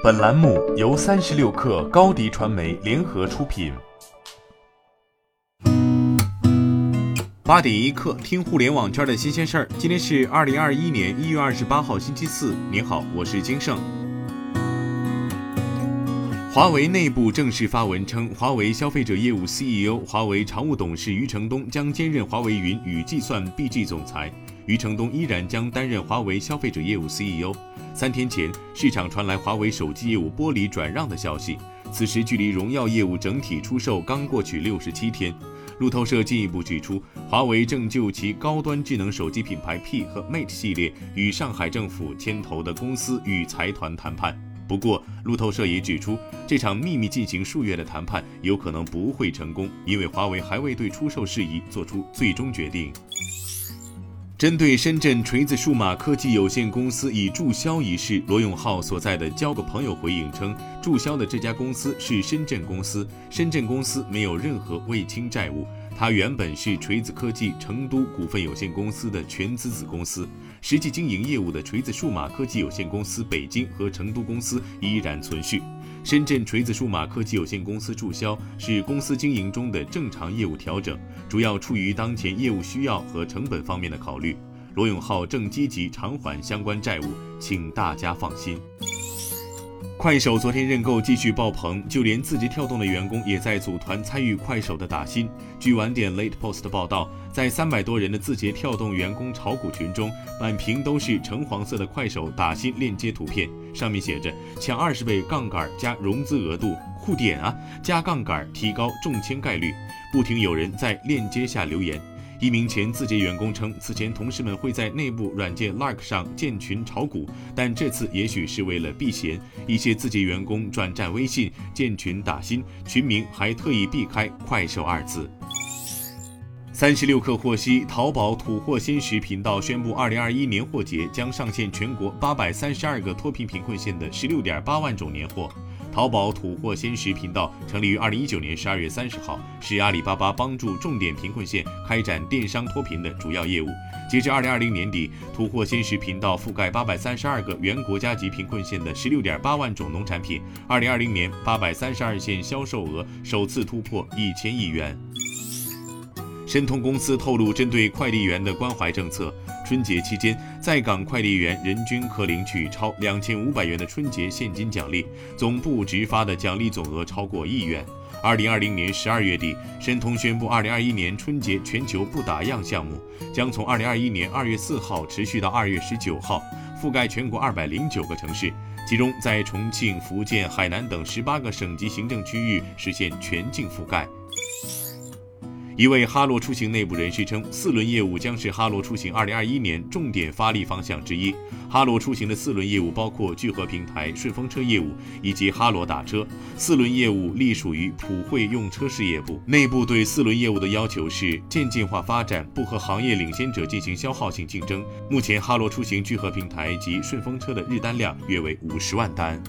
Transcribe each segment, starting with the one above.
本栏目由三十六氪高低传媒联合出品。八点一刻，听互联网圈的新鲜事儿。今天是二零二一年一月二十八号，星期四。您好，我是金盛。华为内部正式发文称，华为消费者业务 CEO、华为常务董事余承东将兼任华为云与计算 BG 总裁。余承东依然将担任华为消费者业务 CEO。三天前，市场传来华为手机业务剥离转让的消息，此时距离荣耀业务整体出售刚过去六十七天。路透社进一步指出，华为正就其高端智能手机品牌 P 和 Mate 系列与上海政府牵头的公司与财团谈判。不过，路透社也指出，这场秘密进行数月的谈判有可能不会成功，因为华为还未对出售事宜做出最终决定。针对深圳锤子数码科技有限公司已注销一事，罗永浩所在的交个朋友回应称，注销的这家公司是深圳公司，深圳公司没有任何未清债务。他原本是锤子科技成都股份有限公司的全资子公司，实际经营业务的锤子数码科技有限公司北京和成都公司依然存续。深圳锤子数码科技有限公司注销是公司经营中的正常业务调整，主要出于当前业务需要和成本方面的考虑。罗永浩正积极偿还相关债务，请大家放心。快手昨天认购继续爆棚，就连字节跳动的员工也在组团参与快手的打新。据晚点 Late Post 的报道，在三百多人的字节跳动员工炒股群中，满屏都是橙黄色的快手打新链接图片，上面写着“抢二十倍杠杆加融资额度，酷点啊！加杠杆提高中签概率”，不停有人在链接下留言。一名前字节员工称，此前同事们会在内部软件 Lark 上建群炒股，但这次也许是为了避嫌，一些字节员工转战微信建群打新，群名还特意避开“快手”二字。三十六氪获悉，淘宝土货鲜食频道宣布，二零二一年货节将上线全国八百三十二个脱贫贫困县的十六点八万种年货。淘宝土货鲜食频道成立于二零一九年十二月三十号，是阿里巴巴帮助重点贫困县开展电商脱贫的主要业务。截至二零二零年底，土货鲜食频道覆盖八百三十二个原国家级贫困县的十六点八万种农产品。二零二零年，八百三十二县销售额首次突破一千亿元。申通公司透露，针对快递员的关怀政策，春节期间在岗快递员人均可领取超两千五百元的春节现金奖励，总部直发的奖励总额超过亿元。二零二零年十二月底，申通宣布，二零二一年春节全球不打烊项目将从二零二一年二月四号持续到二月十九号，覆盖全国二百零九个城市，其中在重庆、福建、海南等十八个省级行政区域实现全境覆盖。一位哈罗出行内部人士称，四轮业务将是哈罗出行2021年重点发力方向之一。哈罗出行的四轮业务包括聚合平台、顺风车业务以及哈罗打车。四轮业务隶属于普惠用车事业部。内部对四轮业务的要求是渐进化发展，不和行业领先者进行消耗性竞争。目前，哈罗出行聚合平台及顺风车的日单量约为五十万单。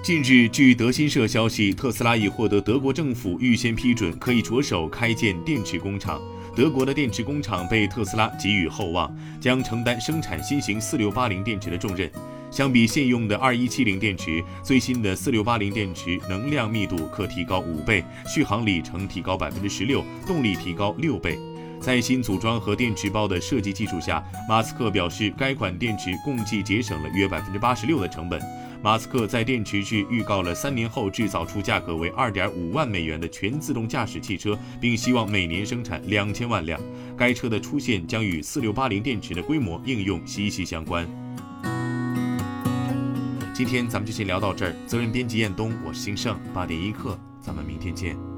近日，据德新社消息，特斯拉已获得德国政府预先批准，可以着手开建电池工厂。德国的电池工厂被特斯拉给予厚望，将承担生产新型四六八零电池的重任。相比现用的二一七零电池，最新的四六八零电池能量密度可提高五倍，续航里程提高百分之十六，动力提高六倍。在新组装和电池包的设计技术下，马斯克表示，该款电池共计节省了约百分之八十六的成本。马斯克在电池区预告了三年后制造出价格为二点五万美元的全自动驾驶汽车，并希望每年生产两千万辆。该车的出现将与四六八零电池的规模应用息息相关。今天咱们就先聊到这儿。责任编辑彦东，我是兴盛，八点一刻，咱们明天见。